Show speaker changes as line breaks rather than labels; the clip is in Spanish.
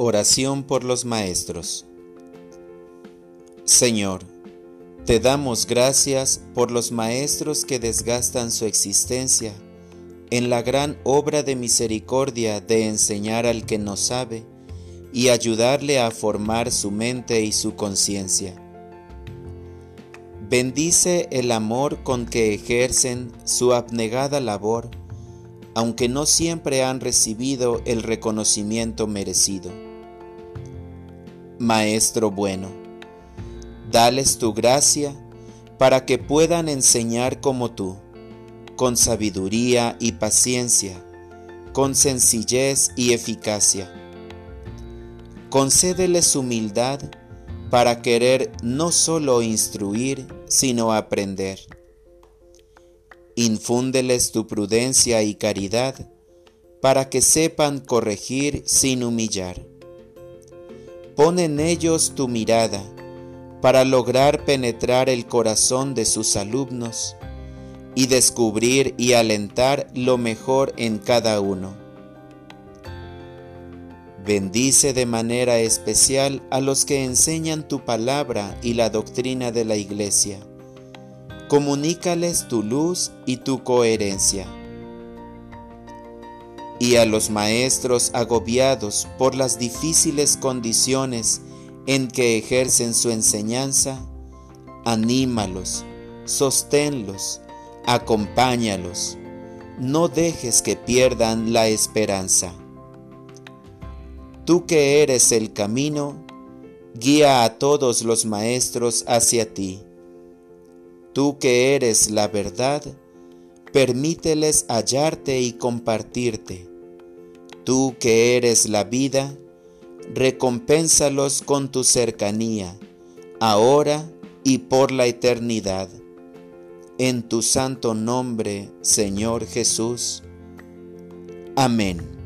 Oración por los Maestros Señor, te damos gracias por los maestros que desgastan su existencia en la gran obra de misericordia de enseñar al que no sabe y ayudarle a formar su mente y su conciencia. Bendice el amor con que ejercen su abnegada labor, aunque no siempre han recibido el reconocimiento merecido Maestro bueno, dales tu gracia para que puedan enseñar como tú, con sabiduría y paciencia, con sencillez y eficacia. Concédeles humildad para querer no solo instruir, sino aprender. Infúndeles tu prudencia y caridad para que sepan corregir sin humillar Pon en ellos tu mirada para lograr penetrar el corazón de sus alumnos y descubrir y alentar lo mejor en cada uno. Bendice de manera especial a los que enseñan tu palabra y la doctrina de la Iglesia. Comunícales tu luz y tu coherencia y a los maestros agobiados por las difíciles condiciones en que ejercen su enseñanza, anímalos, sosténlos, acompáñalos, no dejes que pierdan la esperanza. Tú que eres el camino, guía a todos los maestros hacia ti. Tú que eres la verdad, permíteles hallarte y compartirte. Tú que eres la vida, recompénsalos con tu cercanía, ahora y por la eternidad. En tu santo nombre, Señor Jesús. Amén.